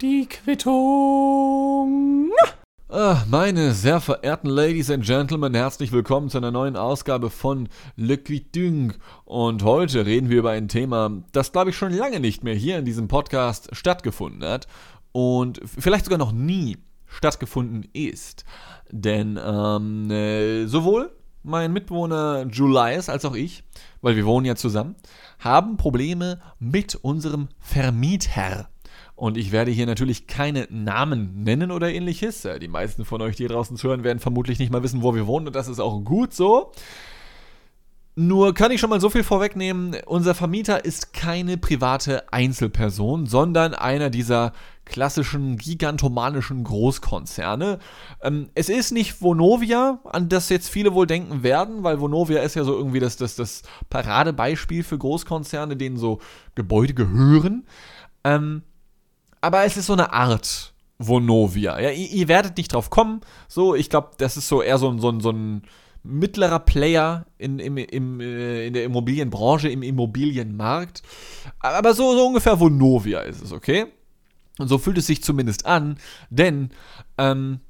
Die Quittung. Ah, meine sehr verehrten Ladies and Gentlemen, herzlich willkommen zu einer neuen Ausgabe von Le Quitung. Und heute reden wir über ein Thema, das glaube ich schon lange nicht mehr hier in diesem Podcast stattgefunden hat und vielleicht sogar noch nie stattgefunden ist. Denn ähm, äh, sowohl mein Mitbewohner Julius als auch ich, weil wir wohnen ja zusammen, haben Probleme mit unserem Vermieter. Und ich werde hier natürlich keine Namen nennen oder ähnliches. Die meisten von euch, die hier draußen zuhören, werden vermutlich nicht mal wissen, wo wir wohnen und das ist auch gut so. Nur kann ich schon mal so viel vorwegnehmen, unser Vermieter ist keine private Einzelperson, sondern einer dieser klassischen gigantomanischen Großkonzerne. Ähm, es ist nicht Vonovia, an das jetzt viele wohl denken werden, weil Vonovia ist ja so irgendwie das, das, das Paradebeispiel für Großkonzerne, denen so Gebäude gehören. Ähm, aber es ist so eine Art Vonovia. Ja, ihr, ihr werdet nicht drauf kommen. So, ich glaube, das ist so eher so, so, so ein mittlerer Player in, im, im, äh, in der Immobilienbranche, im Immobilienmarkt. Aber so, so ungefähr Vonovia ist es, okay? Und so fühlt es sich zumindest an, denn ähm,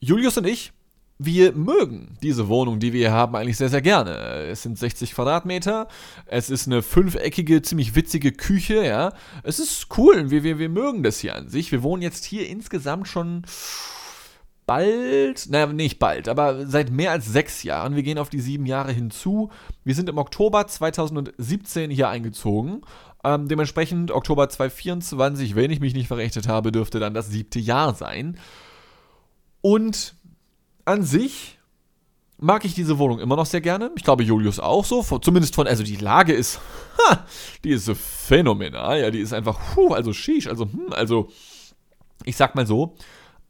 Julius und ich, wir mögen diese Wohnung, die wir hier haben, eigentlich sehr, sehr gerne. Es sind 60 Quadratmeter, es ist eine fünfeckige, ziemlich witzige Küche, ja. Es ist cool, wir, wir, wir mögen das hier an sich. Wir wohnen jetzt hier insgesamt schon bald, naja, nicht bald, aber seit mehr als sechs Jahren. Wir gehen auf die sieben Jahre hinzu. Wir sind im Oktober 2017 hier eingezogen ähm, dementsprechend Oktober 2024, wenn ich mich nicht verrechnet habe, dürfte dann das siebte Jahr sein. Und an sich mag ich diese Wohnung immer noch sehr gerne. Ich glaube, Julius auch so. Zumindest von, also die Lage ist, ha, die ist phänomenal. Ja, die ist einfach, puh, also sheesh, also, hm, also, ich sag mal so,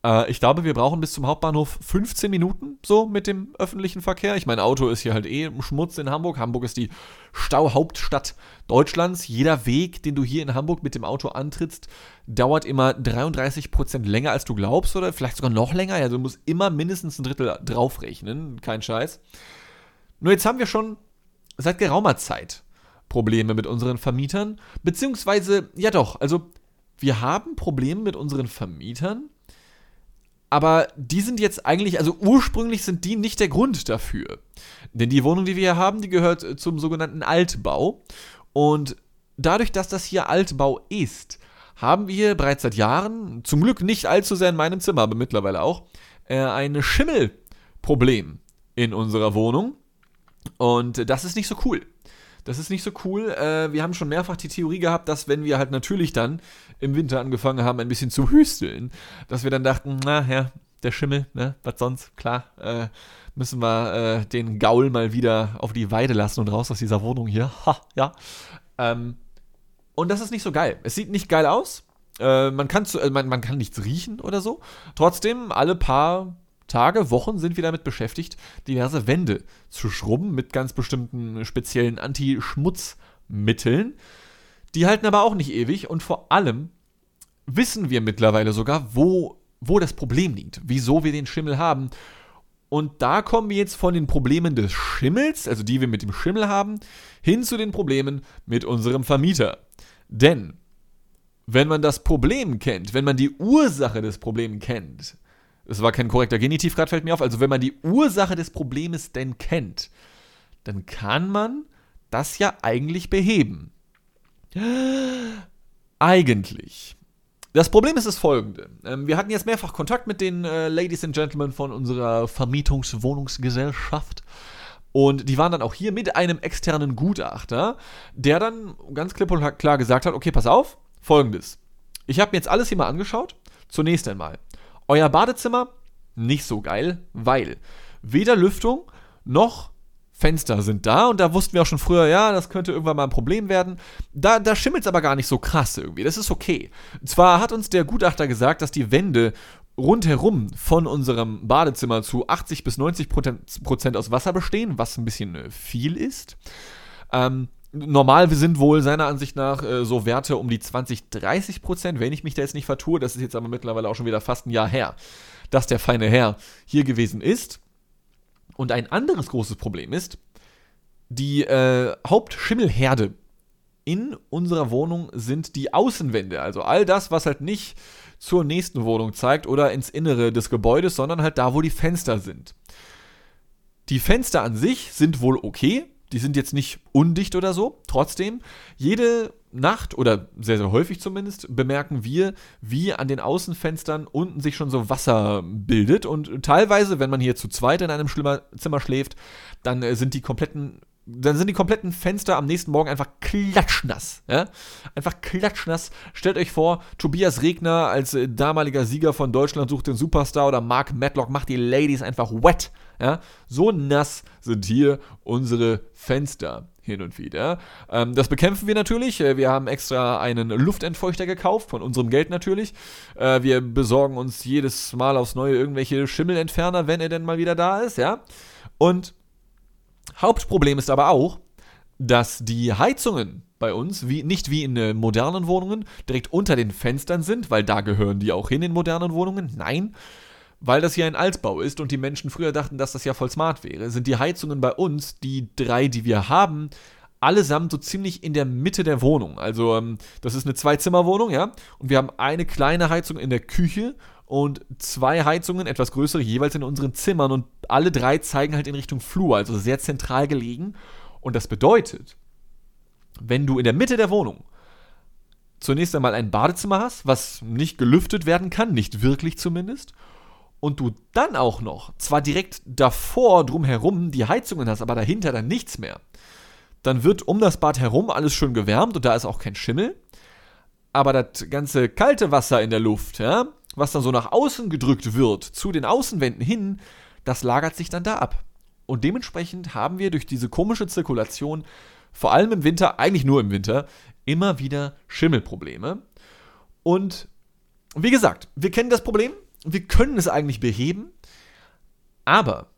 äh, ich glaube, wir brauchen bis zum Hauptbahnhof 15 Minuten so mit dem öffentlichen Verkehr. Ich meine, Auto ist hier halt eh Schmutz in Hamburg. Hamburg ist die Stauhauptstadt Deutschlands. Jeder Weg, den du hier in Hamburg mit dem Auto antrittst, dauert immer 33% länger, als du glaubst oder vielleicht sogar noch länger. Ja, du musst immer mindestens ein Drittel draufrechnen. Kein Scheiß. Nur jetzt haben wir schon seit geraumer Zeit Probleme mit unseren Vermietern. Beziehungsweise, ja doch, also wir haben Probleme mit unseren Vermietern aber die sind jetzt eigentlich, also ursprünglich sind die nicht der Grund dafür. Denn die Wohnung, die wir hier haben, die gehört äh, zum sogenannten Altbau. Und dadurch, dass das hier Altbau ist, haben wir bereits seit Jahren, zum Glück nicht allzu sehr in meinem Zimmer, aber mittlerweile auch, äh, ein Schimmelproblem in unserer Wohnung. Und das ist nicht so cool. Das ist nicht so cool. Äh, wir haben schon mehrfach die Theorie gehabt, dass wenn wir halt natürlich dann im Winter angefangen haben, ein bisschen zu hüsteln, dass wir dann dachten, na ja, der Schimmel, ne, was sonst, klar, äh, müssen wir äh, den Gaul mal wieder auf die Weide lassen und raus aus dieser Wohnung hier. Ha, ja. Ähm, und das ist nicht so geil. Es sieht nicht geil aus. Äh, man, kann zu, äh, man, man kann nichts riechen oder so. Trotzdem, alle paar Tage, Wochen sind wir damit beschäftigt, diverse Wände zu schrubben mit ganz bestimmten speziellen Anti-Schmutzmitteln. Die halten aber auch nicht ewig und vor allem wissen wir mittlerweile sogar, wo, wo das Problem liegt, wieso wir den Schimmel haben. Und da kommen wir jetzt von den Problemen des Schimmels, also die wir mit dem Schimmel haben, hin zu den Problemen mit unserem Vermieter. Denn wenn man das Problem kennt, wenn man die Ursache des Problems kennt, es war kein korrekter Genitiv, gerade fällt mir auf. Also, wenn man die Ursache des Problems denn kennt, dann kann man das ja eigentlich beheben. Eigentlich. Das Problem ist das folgende. Ähm, wir hatten jetzt mehrfach Kontakt mit den äh, Ladies and Gentlemen von unserer Vermietungswohnungsgesellschaft. Und die waren dann auch hier mit einem externen Gutachter, der dann ganz klipp und klar gesagt hat: Okay, pass auf, folgendes. Ich habe mir jetzt alles hier mal angeschaut. Zunächst einmal euer Badezimmer nicht so geil, weil weder Lüftung noch Fenster sind da und da wussten wir auch schon früher, ja, das könnte irgendwann mal ein Problem werden. Da, da schimmelt es aber gar nicht so krass irgendwie. Das ist okay. Zwar hat uns der Gutachter gesagt, dass die Wände rundherum von unserem Badezimmer zu 80 bis 90 Prozent aus Wasser bestehen, was ein bisschen äh, viel ist. Ähm, Normal sind wohl seiner Ansicht nach äh, so Werte um die 20, 30 Prozent, wenn ich mich da jetzt nicht vertue. Das ist jetzt aber mittlerweile auch schon wieder fast ein Jahr her, dass der feine Herr hier gewesen ist. Und ein anderes großes Problem ist, die äh, Hauptschimmelherde in unserer Wohnung sind die Außenwände. Also all das, was halt nicht zur nächsten Wohnung zeigt oder ins Innere des Gebäudes, sondern halt da, wo die Fenster sind. Die Fenster an sich sind wohl okay. Die sind jetzt nicht undicht oder so. Trotzdem, jede Nacht oder sehr, sehr häufig zumindest bemerken wir, wie an den Außenfenstern unten sich schon so Wasser bildet. Und teilweise, wenn man hier zu zweit in einem Zimmer schläft, dann äh, sind die kompletten dann sind die kompletten Fenster am nächsten Morgen einfach klatschnass. Ja? Einfach klatschnass. Stellt euch vor, Tobias Regner als äh, damaliger Sieger von Deutschland sucht den Superstar oder Mark Matlock macht die Ladies einfach wet. Ja? So nass sind hier unsere Fenster hin und wieder. Ähm, das bekämpfen wir natürlich. Äh, wir haben extra einen Luftentfeuchter gekauft, von unserem Geld natürlich. Äh, wir besorgen uns jedes Mal aufs Neue irgendwelche Schimmelentferner, wenn er denn mal wieder da ist, ja. Und Hauptproblem ist aber auch, dass die Heizungen bei uns, wie, nicht wie in äh, modernen Wohnungen, direkt unter den Fenstern sind, weil da gehören die auch hin in modernen Wohnungen. Nein, weil das hier ein Altbau ist und die Menschen früher dachten, dass das ja voll smart wäre, sind die Heizungen bei uns, die drei, die wir haben, allesamt so ziemlich in der Mitte der Wohnung. Also, ähm, das ist eine Zwei-Zimmer-Wohnung, ja, und wir haben eine kleine Heizung in der Küche und zwei Heizungen, etwas größere, jeweils in unseren Zimmern und alle drei zeigen halt in Richtung Flur, also sehr zentral gelegen. Und das bedeutet, wenn du in der Mitte der Wohnung zunächst einmal ein Badezimmer hast, was nicht gelüftet werden kann, nicht wirklich zumindest, und du dann auch noch, zwar direkt davor drumherum die Heizungen hast, aber dahinter dann nichts mehr, dann wird um das Bad herum alles schön gewärmt und da ist auch kein Schimmel. Aber das ganze kalte Wasser in der Luft, ja, was dann so nach außen gedrückt wird, zu den Außenwänden hin, das lagert sich dann da ab. Und dementsprechend haben wir durch diese komische Zirkulation, vor allem im Winter, eigentlich nur im Winter, immer wieder Schimmelprobleme. Und wie gesagt, wir kennen das Problem, wir können es eigentlich beheben, aber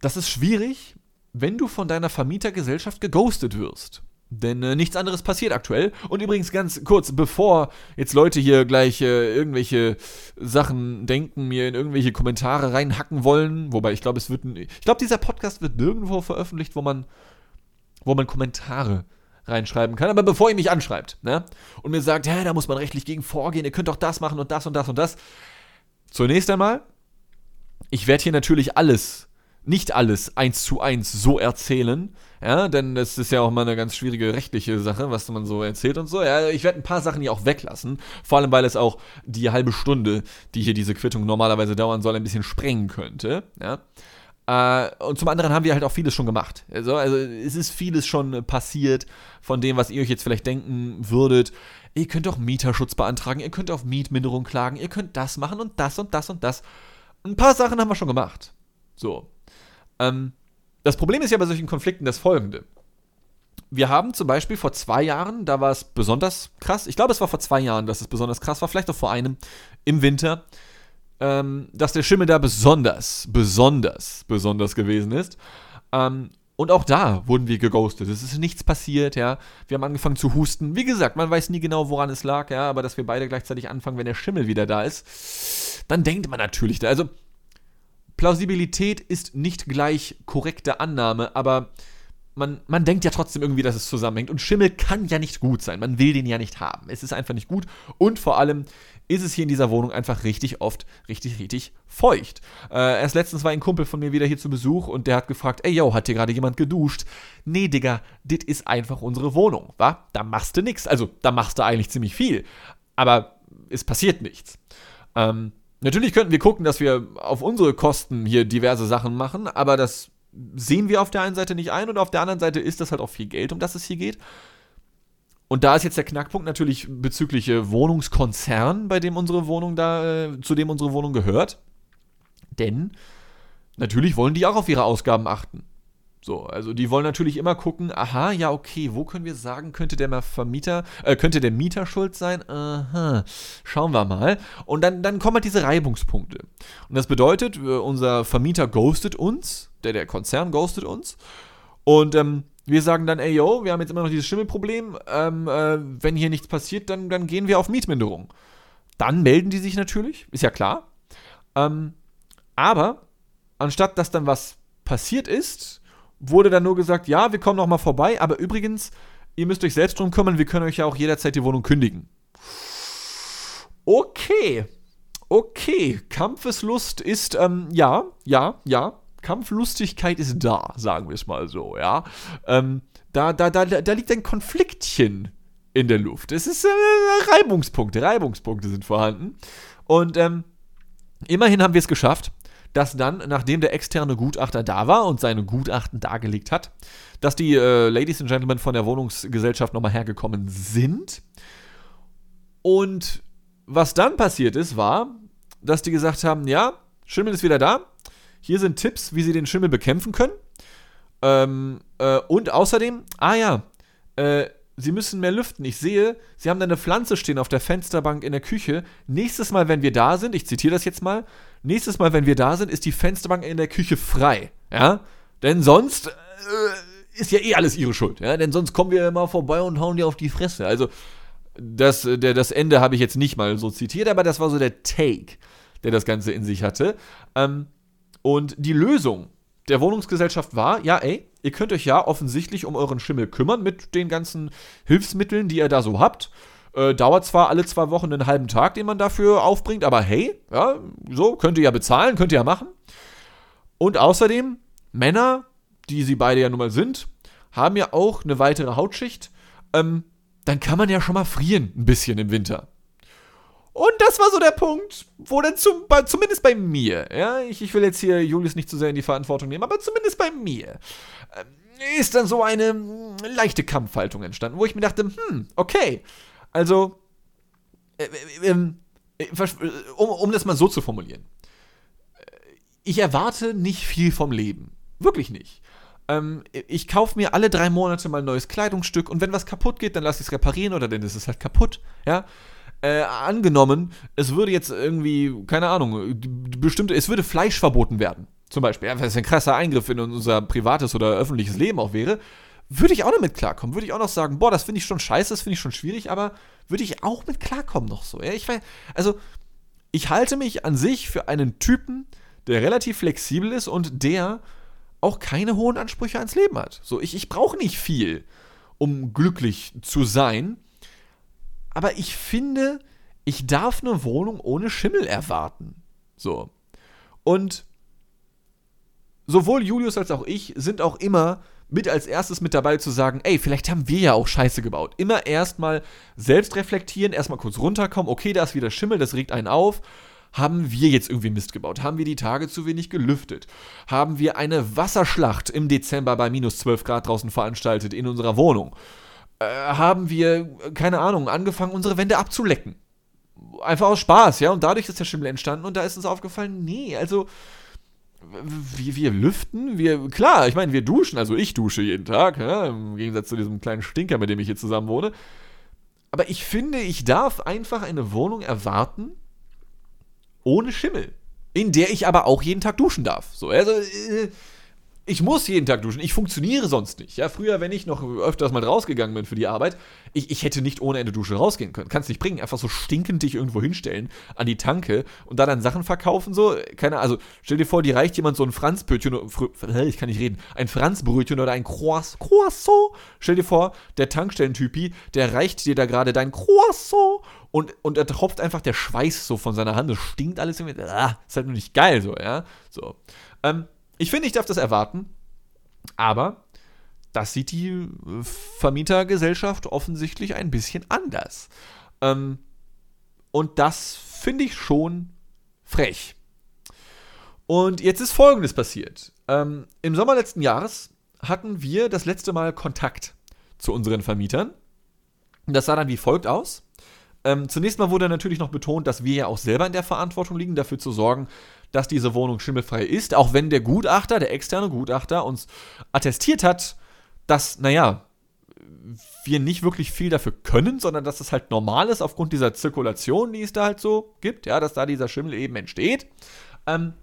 das ist schwierig, wenn du von deiner Vermietergesellschaft geghostet wirst. Denn äh, nichts anderes passiert aktuell. Und übrigens ganz kurz, bevor jetzt Leute hier gleich äh, irgendwelche Sachen denken, mir in irgendwelche Kommentare reinhacken wollen, wobei ich glaube, es wird, ich glaube, dieser Podcast wird nirgendwo veröffentlicht, wo man, wo man Kommentare reinschreiben kann. Aber bevor ihr mich anschreibt, ne, und mir sagt, ja, da muss man rechtlich gegen vorgehen, ihr könnt doch das machen und das und das und das. Zunächst einmal, ich werde hier natürlich alles nicht alles eins zu eins so erzählen, ja, denn das ist ja auch mal eine ganz schwierige rechtliche Sache, was man so erzählt und so. Ja, ich werde ein paar Sachen hier auch weglassen, vor allem weil es auch die halbe Stunde, die hier diese Quittung normalerweise dauern soll, ein bisschen sprengen könnte, ja. Uh, und zum anderen haben wir halt auch vieles schon gemacht. Also, also es ist vieles schon passiert von dem, was ihr euch jetzt vielleicht denken würdet. Ihr könnt auch Mieterschutz beantragen, ihr könnt auf Mietminderung klagen, ihr könnt das machen und das und das und das. Ein paar Sachen haben wir schon gemacht. So. Ähm, das Problem ist ja bei solchen Konflikten das folgende. Wir haben zum Beispiel vor zwei Jahren, da war es besonders krass, ich glaube, es war vor zwei Jahren, dass es besonders krass war, vielleicht auch vor einem, im Winter, ähm, dass der Schimmel da besonders, besonders, besonders gewesen ist. Ähm, und auch da wurden wir geghostet. Es ist nichts passiert, ja. Wir haben angefangen zu husten. Wie gesagt, man weiß nie genau, woran es lag, ja, aber dass wir beide gleichzeitig anfangen, wenn der Schimmel wieder da ist, dann denkt man natürlich da. Also, Plausibilität ist nicht gleich korrekte Annahme, aber man, man denkt ja trotzdem irgendwie, dass es zusammenhängt. Und Schimmel kann ja nicht gut sein. Man will den ja nicht haben. Es ist einfach nicht gut. Und vor allem ist es hier in dieser Wohnung einfach richtig oft richtig, richtig feucht. Äh, erst letztens war ein Kumpel von mir wieder hier zu Besuch und der hat gefragt, ey yo, hat hier gerade jemand geduscht? Nee, Digga, dit ist einfach unsere Wohnung, wa? Da machst du nichts. Also, da machst du eigentlich ziemlich viel. Aber es passiert nichts. Ähm, Natürlich könnten wir gucken, dass wir auf unsere Kosten hier diverse Sachen machen, aber das sehen wir auf der einen Seite nicht ein und auf der anderen Seite ist das halt auch viel Geld, um das es hier geht. Und da ist jetzt der Knackpunkt natürlich bezüglich äh, Wohnungskonzern, bei dem unsere Wohnung da, äh, zu dem unsere Wohnung gehört. Denn natürlich wollen die auch auf ihre Ausgaben achten. So, also die wollen natürlich immer gucken, aha, ja, okay, wo können wir sagen, könnte der Vermieter, äh, könnte der Mieter schuld sein? Aha, schauen wir mal. Und dann, dann kommen halt diese Reibungspunkte. Und das bedeutet, äh, unser Vermieter ghostet uns, der, der Konzern ghostet uns. Und ähm, wir sagen dann, ey yo, wir haben jetzt immer noch dieses Schimmelproblem, ähm, äh, wenn hier nichts passiert, dann, dann gehen wir auf Mietminderung. Dann melden die sich natürlich, ist ja klar. Ähm, aber anstatt dass dann was passiert ist, wurde dann nur gesagt, ja, wir kommen noch mal vorbei, aber übrigens, ihr müsst euch selbst drum kümmern, wir können euch ja auch jederzeit die Wohnung kündigen. Okay. Okay. Kampfeslust ist, ähm, ja, ja, ja. Kampflustigkeit ist da, sagen wir es mal so, ja. Ähm, da, da, da, da liegt ein Konfliktchen in der Luft. Es ist äh, Reibungspunkte, Reibungspunkte sind vorhanden. Und ähm, immerhin haben wir es geschafft, dass dann, nachdem der externe Gutachter da war und seine Gutachten dargelegt hat, dass die äh, Ladies and Gentlemen von der Wohnungsgesellschaft nochmal hergekommen sind. Und was dann passiert ist, war, dass die gesagt haben, ja, Schimmel ist wieder da. Hier sind Tipps, wie sie den Schimmel bekämpfen können. Ähm, äh, und außerdem, ah ja, äh, Sie müssen mehr lüften. Ich sehe, Sie haben da eine Pflanze stehen auf der Fensterbank in der Küche. Nächstes Mal, wenn wir da sind, ich zitiere das jetzt mal, nächstes Mal, wenn wir da sind, ist die Fensterbank in der Küche frei. Ja? Denn sonst äh, ist ja eh alles Ihre Schuld. Ja? Denn sonst kommen wir mal vorbei und hauen dir auf die Fresse. Also, das, der, das Ende habe ich jetzt nicht mal so zitiert, aber das war so der Take, der das Ganze in sich hatte. Ähm, und die Lösung der Wohnungsgesellschaft war, ja, ey, ihr könnt euch ja offensichtlich um euren Schimmel kümmern mit den ganzen Hilfsmitteln, die ihr da so habt. Äh, dauert zwar alle zwei Wochen einen halben Tag, den man dafür aufbringt, aber hey, ja, so könnt ihr ja bezahlen, könnt ihr ja machen. Und außerdem, Männer, die sie beide ja nun mal sind, haben ja auch eine weitere Hautschicht. Ähm, dann kann man ja schon mal frieren, ein bisschen im Winter. Und das war so der Punkt, wo dann zum, zumindest bei mir, ja, ich, ich will jetzt hier Julius nicht zu sehr in die Verantwortung nehmen, aber zumindest bei mir, äh, ist dann so eine hm, leichte Kampfhaltung entstanden, wo ich mir dachte, hm, okay, also, äh, äh, ähm, äh um, um das mal so zu formulieren, äh, ich erwarte nicht viel vom Leben. Wirklich nicht. Ähm, ich kaufe mir alle drei Monate mal ein neues Kleidungsstück und wenn was kaputt geht, dann lasse ich es reparieren oder dann ist es halt kaputt, ja äh, angenommen, es würde jetzt irgendwie, keine Ahnung, bestimmte, es würde Fleisch verboten werden, zum Beispiel, ja, was ein krasser Eingriff in unser privates oder öffentliches Leben auch wäre, würde ich auch noch mit klarkommen. Würde ich auch noch sagen, boah, das finde ich schon scheiße, das finde ich schon schwierig, aber würde ich auch mit klarkommen noch so. Ja? Ich weiß, also, ich halte mich an sich für einen Typen, der relativ flexibel ist und der auch keine hohen Ansprüche ans Leben hat. So, ich, ich brauche nicht viel, um glücklich zu sein aber ich finde, ich darf eine Wohnung ohne Schimmel erwarten. So. Und sowohl Julius als auch ich sind auch immer mit als erstes mit dabei zu sagen, ey, vielleicht haben wir ja auch Scheiße gebaut. Immer erstmal selbst reflektieren, erstmal kurz runterkommen, okay, da ist wieder Schimmel, das regt einen auf. Haben wir jetzt irgendwie Mist gebaut? Haben wir die Tage zu wenig gelüftet? Haben wir eine Wasserschlacht im Dezember bei minus 12 Grad draußen veranstaltet in unserer Wohnung? Äh, haben wir, keine Ahnung, angefangen, unsere Wände abzulecken. Einfach aus Spaß, ja, und dadurch ist der Schimmel entstanden und da ist uns aufgefallen, nee, also wir, wir lüften, wir, klar, ich meine, wir duschen, also ich dusche jeden Tag, ja, im Gegensatz zu diesem kleinen Stinker, mit dem ich hier zusammen wohne. Aber ich finde, ich darf einfach eine Wohnung erwarten ohne Schimmel, in der ich aber auch jeden Tag duschen darf. So, also, äh, ich muss jeden Tag duschen. Ich funktioniere sonst nicht. Ja, früher, wenn ich noch öfters mal rausgegangen bin für die Arbeit, ich, ich hätte nicht ohne Ende Dusche rausgehen können. Kannst nicht bringen. Einfach so stinkend dich irgendwo hinstellen an die Tanke und da dann Sachen verkaufen. So, keine Also, stell dir vor, die reicht jemand so ein Franzbrötchen, ich kann nicht reden, ein Franzbrötchen oder ein Croissant. Croissant. Stell dir vor, der Tankstellentypi, der reicht dir da gerade dein Croissant und, und er tropft einfach der Schweiß so von seiner Hand. Es stinkt alles irgendwie. Ah, ist halt nur nicht geil so, ja. So. Ähm, ich finde, ich darf das erwarten, aber das sieht die Vermietergesellschaft offensichtlich ein bisschen anders. Ähm, und das finde ich schon frech. Und jetzt ist Folgendes passiert. Ähm, Im Sommer letzten Jahres hatten wir das letzte Mal Kontakt zu unseren Vermietern. Das sah dann wie folgt aus. Ähm, zunächst mal wurde natürlich noch betont, dass wir ja auch selber in der Verantwortung liegen, dafür zu sorgen, dass diese Wohnung schimmelfrei ist, auch wenn der Gutachter, der externe Gutachter, uns attestiert hat, dass, naja, wir nicht wirklich viel dafür können, sondern dass das halt normal ist aufgrund dieser Zirkulation, die es da halt so gibt, ja, dass da dieser Schimmel eben entsteht. Ähm,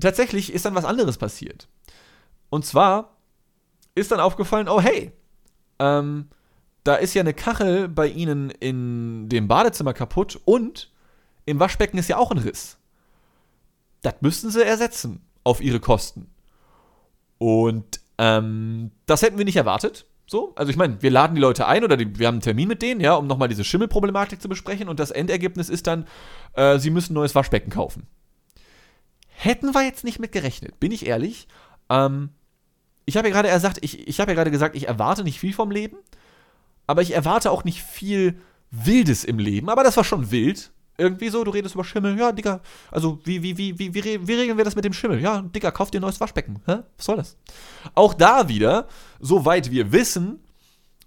tatsächlich ist dann was anderes passiert. Und zwar ist dann aufgefallen, oh hey, ähm, da ist ja eine Kachel bei Ihnen in dem Badezimmer kaputt und im Waschbecken ist ja auch ein Riss. Das müssten sie ersetzen auf ihre Kosten. Und ähm, das hätten wir nicht erwartet. So, also ich meine, wir laden die Leute ein oder die, wir haben einen Termin mit denen, ja, um nochmal diese Schimmelproblematik zu besprechen und das Endergebnis ist dann, äh, sie müssen ein neues Waschbecken kaufen. Hätten wir jetzt nicht mit gerechnet, bin ich ehrlich. Ähm, ich habe ja gerade gesagt, ich, ich habe ja gerade gesagt, ich erwarte nicht viel vom Leben, aber ich erwarte auch nicht viel Wildes im Leben. Aber das war schon wild. Irgendwie so, du redest über Schimmel. Ja, Digga, also wie, wie, wie, wie, wie, wie regeln wir das mit dem Schimmel? Ja, Digga, kauf dir ein neues Waschbecken. Hä? Was soll das? Auch da wieder, soweit wir wissen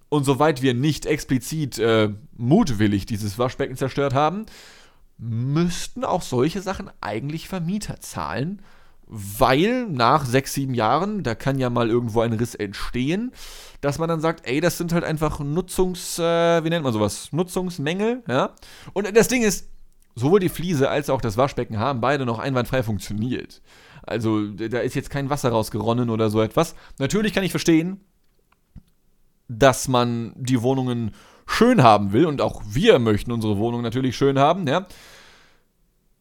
und soweit wir nicht explizit äh, mutwillig dieses Waschbecken zerstört haben, müssten auch solche Sachen eigentlich Vermieter zahlen, weil nach sechs, sieben Jahren, da kann ja mal irgendwo ein Riss entstehen, dass man dann sagt, ey, das sind halt einfach Nutzungs, äh, wie nennt man sowas? Nutzungsmängel, ja. Und das Ding ist, sowohl die Fliese als auch das Waschbecken haben beide noch einwandfrei funktioniert. Also da ist jetzt kein Wasser rausgeronnen oder so etwas. Natürlich kann ich verstehen, dass man die Wohnungen schön haben will und auch wir möchten unsere Wohnung natürlich schön haben, ja.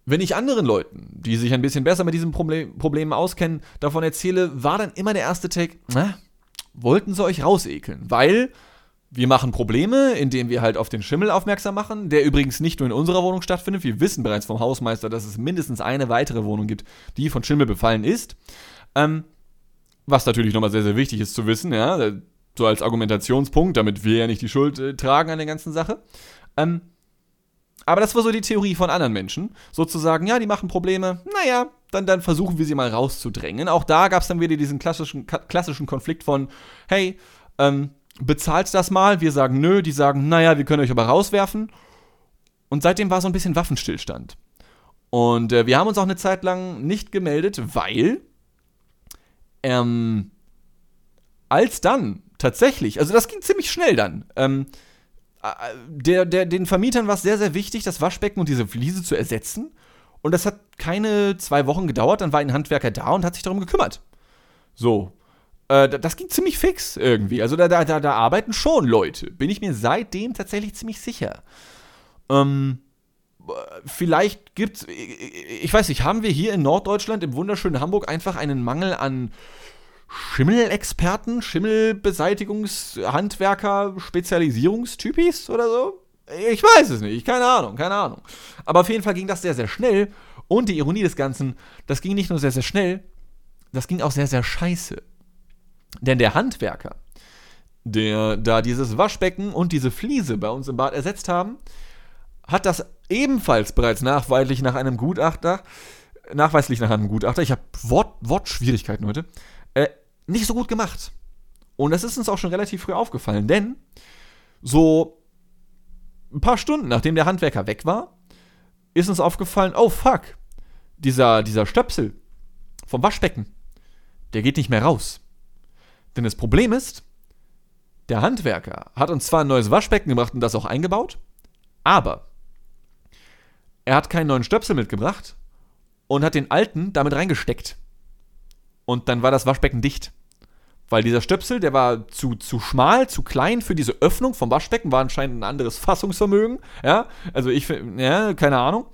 Wenn ich anderen Leuten, die sich ein bisschen besser mit diesen Problem, Problemen auskennen, davon erzähle, war dann immer der erste Take, na, wollten sie euch rausekeln, weil wir machen Probleme, indem wir halt auf den Schimmel aufmerksam machen, der übrigens nicht nur in unserer Wohnung stattfindet. Wir wissen bereits vom Hausmeister, dass es mindestens eine weitere Wohnung gibt, die von Schimmel befallen ist. Ähm, was natürlich nochmal sehr, sehr wichtig ist zu wissen, ja, so als Argumentationspunkt, damit wir ja nicht die Schuld äh, tragen an der ganzen Sache. Ähm, aber das war so die Theorie von anderen Menschen. Sozusagen, ja, die machen Probleme, naja, dann, dann versuchen wir sie mal rauszudrängen. Auch da gab es dann wieder diesen klassischen, klassischen Konflikt von, hey, ähm, bezahlt das mal, wir sagen nö, die sagen, naja, wir können euch aber rauswerfen. Und seitdem war so ein bisschen Waffenstillstand. Und äh, wir haben uns auch eine Zeit lang nicht gemeldet, weil ähm, als dann tatsächlich, also das ging ziemlich schnell dann, ähm, der, der, den Vermietern war es sehr, sehr wichtig, das Waschbecken und diese Fliese zu ersetzen. Und das hat keine zwei Wochen gedauert, dann war ein Handwerker da und hat sich darum gekümmert. So. Äh, das ging ziemlich fix irgendwie. Also da, da, da, da arbeiten schon Leute. Bin ich mir seitdem tatsächlich ziemlich sicher. Ähm, vielleicht gibt's, ich weiß nicht, haben wir hier in Norddeutschland, im wunderschönen Hamburg, einfach einen Mangel an Schimmelexperten, Schimmelbeseitigungshandwerker, Spezialisierungstypis oder so? Ich weiß es nicht, keine Ahnung, keine Ahnung. Aber auf jeden Fall ging das sehr, sehr schnell. Und die Ironie des Ganzen, das ging nicht nur sehr, sehr schnell, das ging auch sehr, sehr scheiße. Denn der Handwerker, der da dieses Waschbecken und diese Fliese bei uns im Bad ersetzt haben, hat das ebenfalls bereits nachweislich nach einem Gutachter, nachweislich nach einem Gutachter, ich habe Wort, Wortschwierigkeiten heute, äh, nicht so gut gemacht. Und das ist uns auch schon relativ früh aufgefallen, denn so ein paar Stunden nachdem der Handwerker weg war, ist uns aufgefallen, oh fuck, dieser, dieser Stöpsel vom Waschbecken, der geht nicht mehr raus. Denn das Problem ist, der Handwerker hat uns zwar ein neues Waschbecken gebracht und das auch eingebaut, aber er hat keinen neuen Stöpsel mitgebracht und hat den alten damit reingesteckt. Und dann war das Waschbecken dicht. Weil dieser Stöpsel, der war zu, zu schmal, zu klein für diese Öffnung vom Waschbecken, war anscheinend ein anderes Fassungsvermögen. Ja, also ich, ja, keine Ahnung.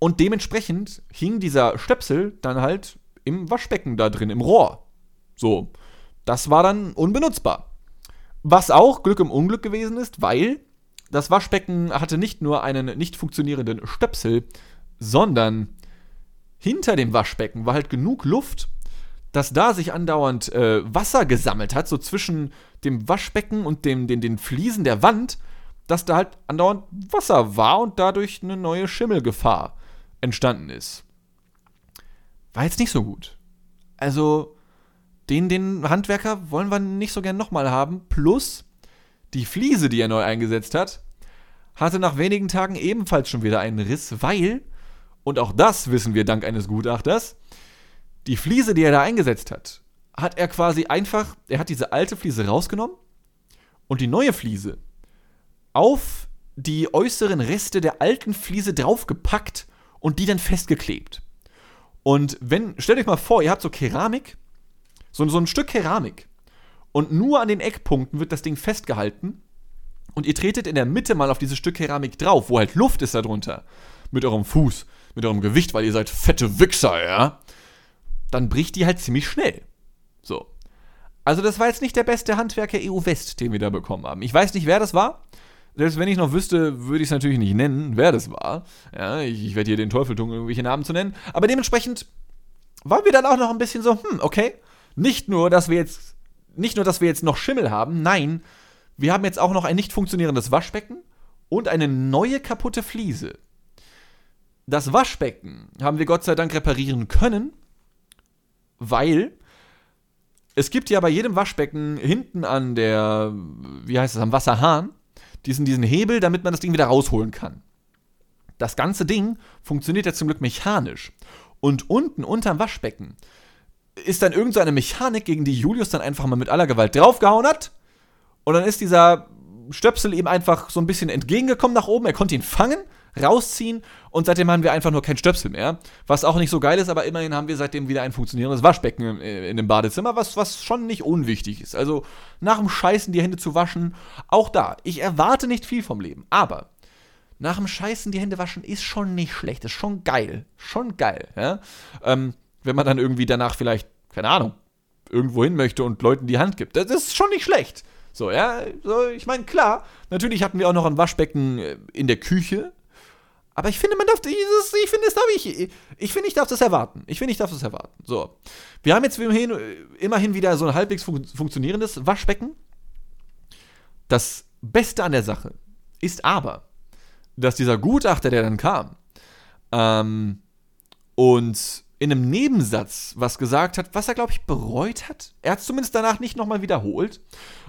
Und dementsprechend hing dieser Stöpsel dann halt im Waschbecken da drin, im Rohr. So, das war dann unbenutzbar. Was auch Glück im Unglück gewesen ist, weil das Waschbecken hatte nicht nur einen nicht funktionierenden Stöpsel, sondern hinter dem Waschbecken war halt genug Luft, dass da sich andauernd äh, Wasser gesammelt hat, so zwischen dem Waschbecken und dem, den, den Fliesen der Wand, dass da halt andauernd Wasser war und dadurch eine neue Schimmelgefahr entstanden ist. War jetzt nicht so gut. Also, den, den Handwerker wollen wir nicht so gern nochmal haben. Plus, die Fliese, die er neu eingesetzt hat, hatte nach wenigen Tagen ebenfalls schon wieder einen Riss, weil und auch das wissen wir dank eines Gutachters, die Fliese, die er da eingesetzt hat, hat er quasi einfach, er hat diese alte Fliese rausgenommen und die neue Fliese auf die äußeren Reste der alten Fliese draufgepackt und die dann festgeklebt. Und wenn, stellt euch mal vor, ihr habt so Keramik, so, so ein Stück Keramik und nur an den Eckpunkten wird das Ding festgehalten und ihr tretet in der Mitte mal auf dieses Stück Keramik drauf, wo halt Luft ist darunter, mit eurem Fuß mit eurem Gewicht, weil ihr seid fette Wichser, ja, dann bricht die halt ziemlich schnell. So. Also das war jetzt nicht der beste Handwerker EU West, den wir da bekommen haben. Ich weiß nicht, wer das war. Selbst wenn ich noch wüsste, würde ich es natürlich nicht nennen, wer das war. Ja, ich, ich werde hier den Teufel tun, irgendwelche Namen zu nennen. Aber dementsprechend waren wir dann auch noch ein bisschen so, hm, okay. Nicht nur, dass wir jetzt, nicht nur, dass wir jetzt noch Schimmel haben, nein, wir haben jetzt auch noch ein nicht funktionierendes Waschbecken und eine neue kaputte Fliese. Das Waschbecken haben wir Gott sei Dank reparieren können, weil es gibt ja bei jedem Waschbecken hinten an der, wie heißt es, am Wasserhahn, diesen, diesen Hebel, damit man das Ding wieder rausholen kann. Das ganze Ding funktioniert ja zum Glück mechanisch. Und unten, unterm Waschbecken, ist dann irgendeine so Mechanik, gegen die Julius dann einfach mal mit aller Gewalt draufgehauen hat. Und dann ist dieser Stöpsel ihm einfach so ein bisschen entgegengekommen nach oben. Er konnte ihn fangen, rausziehen und seitdem haben wir einfach nur kein Stöpsel mehr. Was auch nicht so geil ist, aber immerhin haben wir seitdem wieder ein funktionierendes Waschbecken in dem Badezimmer, was, was schon nicht unwichtig ist. Also nach dem Scheißen die Hände zu waschen, auch da. Ich erwarte nicht viel vom Leben, aber nach dem Scheißen die Hände waschen ist schon nicht schlecht, ist schon geil. Schon geil, ja. Ähm, wenn man dann irgendwie danach vielleicht, keine Ahnung, irgendwo hin möchte und Leuten die Hand gibt. Das ist schon nicht schlecht. So, ja, so, ich meine, klar, natürlich hatten wir auch noch ein Waschbecken äh, in der Küche, aber ich finde, man darf dieses, ich finde, das darf ich, ich finde, ich darf das erwarten. Ich finde, ich darf das erwarten. So. Wir haben jetzt immerhin, immerhin wieder so ein halbwegs fun funktionierendes Waschbecken. Das Beste an der Sache ist aber, dass dieser Gutachter, der dann kam, ähm, und in einem Nebensatz was gesagt hat, was er, glaube ich, bereut hat. Er hat es zumindest danach nicht nochmal wiederholt.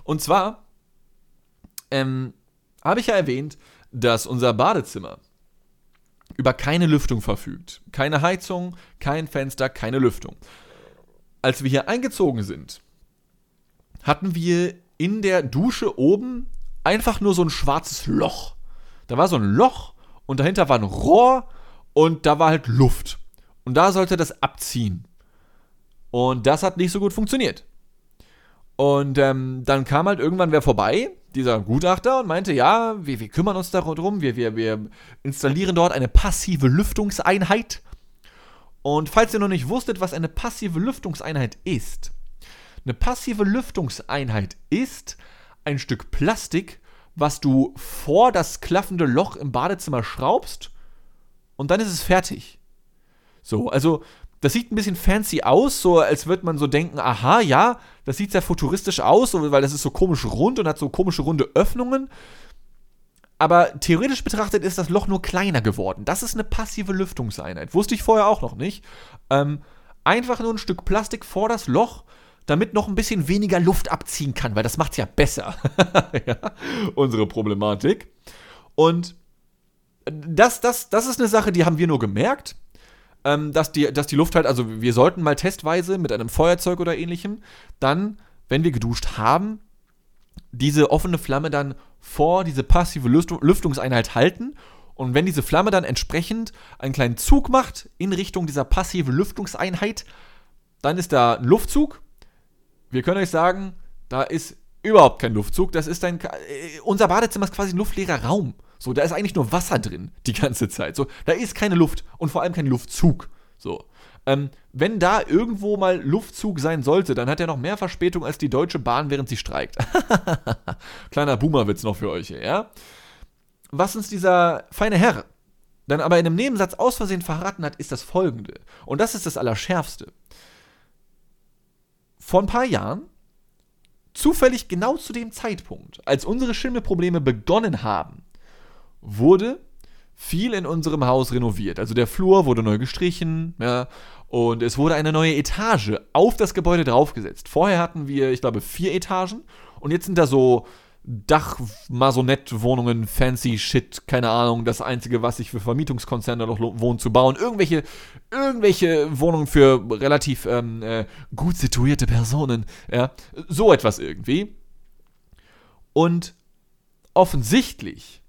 Und zwar ähm, habe ich ja erwähnt, dass unser Badezimmer über keine Lüftung verfügt. Keine Heizung, kein Fenster, keine Lüftung. Als wir hier eingezogen sind, hatten wir in der Dusche oben einfach nur so ein schwarzes Loch. Da war so ein Loch und dahinter war ein Rohr und da war halt Luft. Und da sollte das abziehen. Und das hat nicht so gut funktioniert. Und ähm, dann kam halt irgendwann wer vorbei, dieser Gutachter, und meinte, ja, wir, wir kümmern uns darum, wir, wir, wir installieren dort eine passive Lüftungseinheit. Und falls ihr noch nicht wusstet, was eine passive Lüftungseinheit ist, eine passive Lüftungseinheit ist ein Stück Plastik, was du vor das klaffende Loch im Badezimmer schraubst und dann ist es fertig. So, also das sieht ein bisschen fancy aus, so als würde man so denken, aha, ja, das sieht sehr futuristisch aus, weil das ist so komisch rund und hat so komische runde Öffnungen. Aber theoretisch betrachtet ist das Loch nur kleiner geworden. Das ist eine passive Lüftungseinheit. Wusste ich vorher auch noch nicht. Ähm, einfach nur ein Stück Plastik vor das Loch, damit noch ein bisschen weniger Luft abziehen kann, weil das macht es ja besser. ja, unsere Problematik. Und das, das, das ist eine Sache, die haben wir nur gemerkt ähm, dass, die, dass die Luft halt, also wir sollten mal testweise mit einem Feuerzeug oder ähnlichem dann, wenn wir geduscht haben, diese offene Flamme dann vor diese passive Lüftungseinheit halten. Und wenn diese Flamme dann entsprechend einen kleinen Zug macht in Richtung dieser passive Lüftungseinheit, dann ist da ein Luftzug. Wir können euch sagen, da ist überhaupt kein Luftzug. Das ist ein. Äh, unser Badezimmer ist quasi ein luftleerer Raum. So, da ist eigentlich nur Wasser drin die ganze Zeit. So, da ist keine Luft und vor allem kein Luftzug. So. Ähm, wenn da irgendwo mal Luftzug sein sollte, dann hat er noch mehr Verspätung als die Deutsche Bahn, während sie streikt. Kleiner Boomerwitz noch für euch, ja? Was uns dieser feine Herr dann aber in einem Nebensatz aus Versehen verraten hat, ist das folgende. Und das ist das Allerschärfste. Vor ein paar Jahren, zufällig genau zu dem Zeitpunkt, als unsere Schimmelprobleme begonnen haben, wurde viel in unserem Haus renoviert. Also der Flur wurde neu gestrichen, ja, und es wurde eine neue Etage auf das Gebäude draufgesetzt. Vorher hatten wir, ich glaube, vier Etagen und jetzt sind da so Dach-Masonett-Wohnungen, fancy Shit, keine Ahnung, das Einzige, was sich für Vermietungskonzerne noch wohnt, zu bauen. Irgendwelche, irgendwelche Wohnungen für relativ ähm, äh, gut situierte Personen, ja, so etwas irgendwie. Und offensichtlich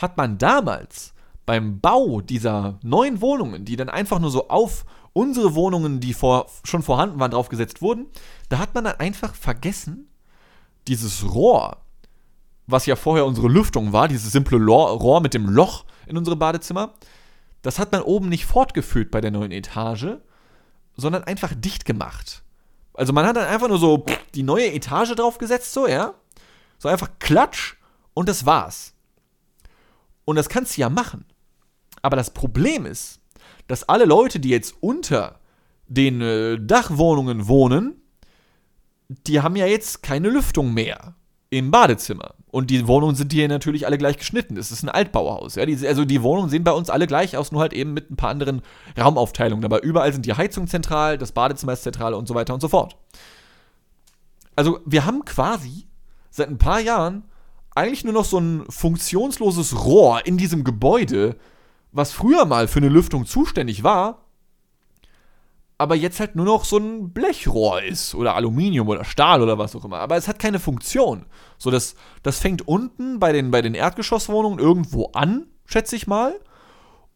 hat man damals beim Bau dieser neuen Wohnungen, die dann einfach nur so auf unsere Wohnungen, die vor, schon vorhanden waren, draufgesetzt wurden, da hat man dann einfach vergessen, dieses Rohr, was ja vorher unsere Lüftung war, dieses simple Rohr mit dem Loch in unserem Badezimmer, das hat man oben nicht fortgeführt bei der neuen Etage, sondern einfach dicht gemacht. Also man hat dann einfach nur so die neue Etage draufgesetzt, so, ja. So einfach Klatsch und das war's. Und das kannst du ja machen. Aber das Problem ist, dass alle Leute, die jetzt unter den äh, Dachwohnungen wohnen, die haben ja jetzt keine Lüftung mehr im Badezimmer. Und die Wohnungen sind hier natürlich alle gleich geschnitten. Es ist ein Altbauhaus. Ja? Die, also die Wohnungen sehen bei uns alle gleich aus, nur halt eben mit ein paar anderen Raumaufteilungen. Aber überall sind die Heizungen zentral, das Badezimmer ist zentral und so weiter und so fort. Also wir haben quasi seit ein paar Jahren eigentlich nur noch so ein funktionsloses Rohr in diesem Gebäude, was früher mal für eine Lüftung zuständig war, aber jetzt halt nur noch so ein Blechrohr ist oder Aluminium oder Stahl oder was auch immer. Aber es hat keine Funktion. So, das, das fängt unten bei den, bei den Erdgeschosswohnungen irgendwo an, schätze ich mal,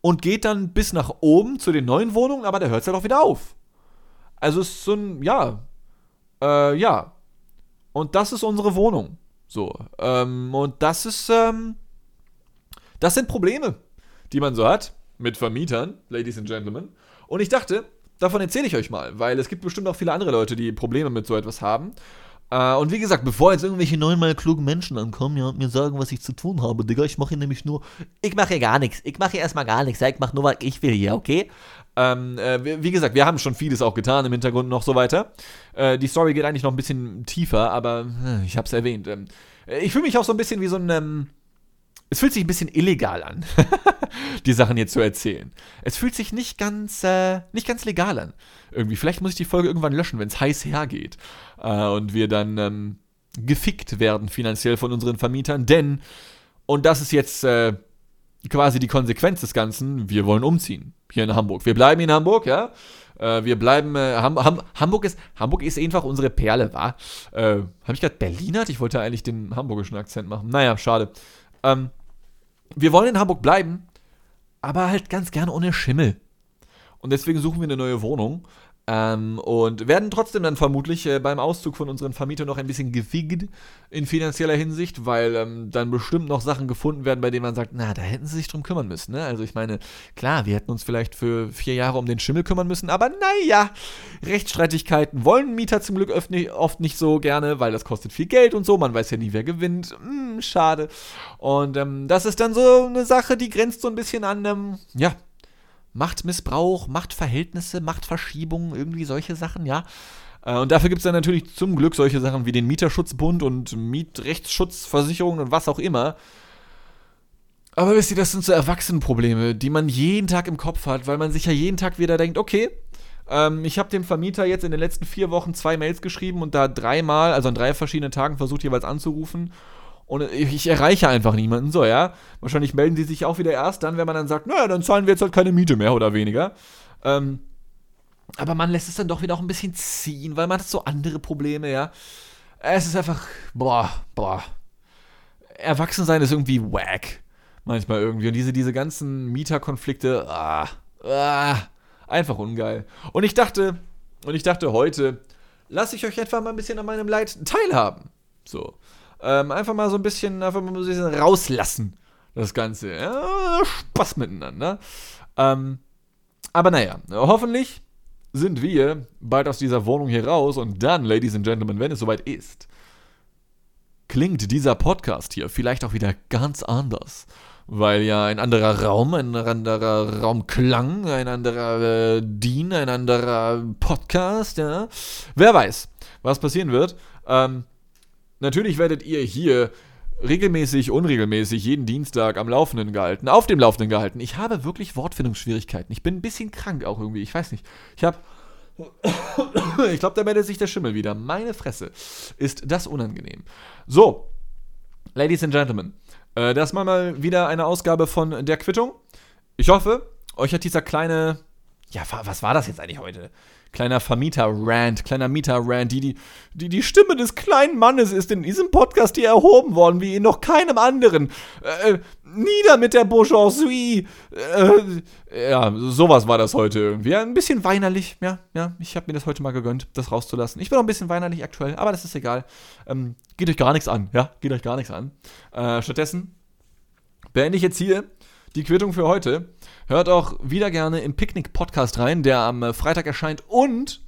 und geht dann bis nach oben zu den neuen Wohnungen, aber da hört es halt auch wieder auf. Also es ist so ein, ja, äh, ja. Und das ist unsere Wohnung. So, ähm, und das ist, ähm, das sind Probleme, die man so hat mit Vermietern, Ladies and Gentlemen. Und ich dachte, davon erzähle ich euch mal, weil es gibt bestimmt auch viele andere Leute, die Probleme mit so etwas haben. Äh, und wie gesagt, bevor jetzt irgendwelche neunmal klugen Menschen ankommen ja, und mir sagen, was ich zu tun habe, Digga, ich mache hier nämlich nur. Ich mache hier gar nichts. Ich mache hier erstmal gar nichts. ich mache nur, was ich will hier, okay? Ähm, äh, wie gesagt, wir haben schon vieles auch getan im Hintergrund noch so weiter. Äh, die Story geht eigentlich noch ein bisschen tiefer, aber äh, ich habe es erwähnt. Ähm, ich fühle mich auch so ein bisschen wie so ein. Ähm, es fühlt sich ein bisschen illegal an, die Sachen hier zu erzählen. Es fühlt sich nicht ganz, äh, nicht ganz legal an. Irgendwie. Vielleicht muss ich die Folge irgendwann löschen, wenn es heiß hergeht. Äh, und wir dann ähm, gefickt werden finanziell von unseren Vermietern. Denn, und das ist jetzt äh, quasi die Konsequenz des Ganzen, wir wollen umziehen. Hier in Hamburg. Wir bleiben in Hamburg, ja. Äh, wir bleiben, äh, Ham Ham Hamburg, ist, Hamburg ist einfach unsere Perle, war. Äh, Habe ich gerade Berlinert? Ich wollte eigentlich den hamburgischen Akzent machen. Naja, schade. Ähm, wir wollen in Hamburg bleiben, aber halt ganz gerne ohne Schimmel. Und deswegen suchen wir eine neue Wohnung. Ähm, und werden trotzdem dann vermutlich äh, beim Auszug von unseren Vermietern noch ein bisschen gefickt in finanzieller Hinsicht, weil ähm, dann bestimmt noch Sachen gefunden werden, bei denen man sagt, na, da hätten sie sich drum kümmern müssen. Ne? Also ich meine, klar, wir hätten uns vielleicht für vier Jahre um den Schimmel kümmern müssen, aber naja, Rechtsstreitigkeiten wollen Mieter zum Glück oft nicht so gerne, weil das kostet viel Geld und so, man weiß ja nie, wer gewinnt. Hm, schade. Und ähm, das ist dann so eine Sache, die grenzt so ein bisschen an, ähm, ja, Machtmissbrauch, Machtverhältnisse, Machtverschiebungen, irgendwie solche Sachen, ja. Äh, und dafür gibt es dann natürlich zum Glück solche Sachen wie den Mieterschutzbund und Mietrechtsschutzversicherungen und was auch immer. Aber wisst ihr, das sind so Erwachsenenprobleme, die man jeden Tag im Kopf hat, weil man sich ja jeden Tag wieder denkt, okay, ähm, ich habe dem Vermieter jetzt in den letzten vier Wochen zwei Mails geschrieben und da dreimal, also an drei verschiedenen Tagen versucht jeweils anzurufen und ich erreiche einfach niemanden so, ja. Wahrscheinlich melden die sich auch wieder erst dann, wenn man dann sagt, naja, dann zahlen wir jetzt halt keine Miete mehr oder weniger. Ähm, aber man lässt es dann doch wieder auch ein bisschen ziehen, weil man hat so andere Probleme, ja. Es ist einfach, boah, boah. Erwachsensein ist irgendwie wack. Manchmal irgendwie. Und diese, diese ganzen Mieterkonflikte, ah, ah, einfach ungeil. Und ich dachte, und ich dachte heute, lasse ich euch etwa mal ein bisschen an meinem Leid teilhaben. So. Ähm, einfach mal so ein bisschen, einfach mal ein bisschen rauslassen, das Ganze. Ja, Spaß miteinander. Ähm, aber naja, hoffentlich sind wir bald aus dieser Wohnung hier raus und dann, Ladies and Gentlemen, wenn es soweit ist, klingt dieser Podcast hier vielleicht auch wieder ganz anders. Weil ja ein anderer Raum, ein anderer Raumklang, ein anderer äh, Dean, ein anderer Podcast, ja. Wer weiß, was passieren wird. Ähm, Natürlich werdet ihr hier regelmäßig, unregelmäßig, jeden Dienstag am Laufenden gehalten, auf dem Laufenden gehalten. Ich habe wirklich Wortfindungsschwierigkeiten. Ich bin ein bisschen krank auch irgendwie. Ich weiß nicht. Ich habe. ich glaube, da meldet sich der Schimmel wieder. Meine Fresse. Ist das unangenehm. So, Ladies and Gentlemen. Äh, das war mal wieder eine Ausgabe von der Quittung. Ich hoffe, euch hat dieser kleine. Ja, was war das jetzt eigentlich heute? Kleiner Vermieter-Rant, kleiner Mieter-Rant, die, die, die, Stimme des kleinen Mannes ist in diesem Podcast hier erhoben worden, wie in noch keinem anderen. Äh, nieder mit der Bourgeoisie. Äh, ja, sowas war das heute irgendwie. Ein bisschen weinerlich, ja, ja. Ich habe mir das heute mal gegönnt, das rauszulassen. Ich bin noch ein bisschen weinerlich aktuell, aber das ist egal. Ähm, geht euch gar nichts an, ja, geht euch gar nichts an. Äh, stattdessen beende ich jetzt hier die Quittung für heute. Hört auch wieder gerne im Picknick-Podcast rein, der am äh, Freitag erscheint. Und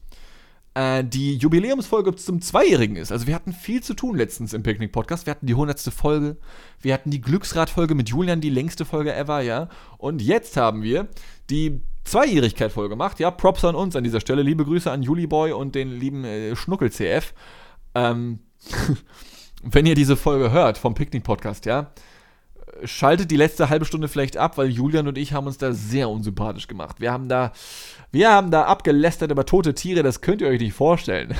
äh, die Jubiläumsfolge zum Zweijährigen ist. Also wir hatten viel zu tun letztens im Picknick-Podcast. Wir hatten die 100. Folge, wir hatten die Glücksrad-Folge mit Julian, die längste Folge ever, ja. Und jetzt haben wir die Zweijährigkeit voll gemacht. Ja, Props an uns an dieser Stelle. Liebe Grüße an Juliboy und den lieben äh, Schnuckel CF. Ähm, wenn ihr diese Folge hört vom Picknick-Podcast, ja, schaltet die letzte halbe Stunde vielleicht ab, weil Julian und ich haben uns da sehr unsympathisch gemacht. Wir haben da, wir haben da abgelästert über tote Tiere, das könnt ihr euch nicht vorstellen.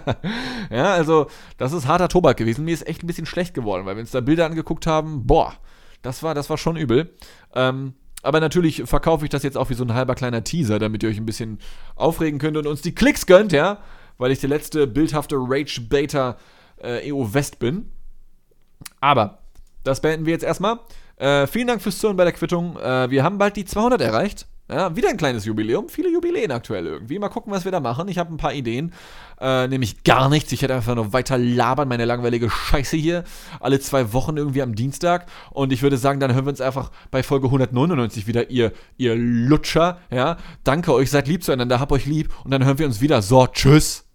ja, also, das ist harter Tobak gewesen. Mir ist echt ein bisschen schlecht geworden, weil wir uns da Bilder angeguckt haben, boah, das war, das war schon übel. Ähm, aber natürlich verkaufe ich das jetzt auch wie so ein halber kleiner Teaser, damit ihr euch ein bisschen aufregen könnt und uns die Klicks gönnt, ja, weil ich der letzte bildhafte Rage-Beta äh, EO West bin. Aber das beenden wir jetzt erstmal. Äh, vielen Dank fürs Zuhören bei der Quittung. Äh, wir haben bald die 200 erreicht. Ja, wieder ein kleines Jubiläum. Viele Jubiläen aktuell irgendwie. Mal gucken, was wir da machen. Ich habe ein paar Ideen. Äh, nämlich gar nichts. Ich hätte einfach nur weiter labern, meine langweilige Scheiße hier. Alle zwei Wochen irgendwie am Dienstag. Und ich würde sagen, dann hören wir uns einfach bei Folge 199 wieder, ihr, ihr Lutscher. Ja, danke euch, seid lieb zueinander, hab euch lieb. Und dann hören wir uns wieder. So, tschüss.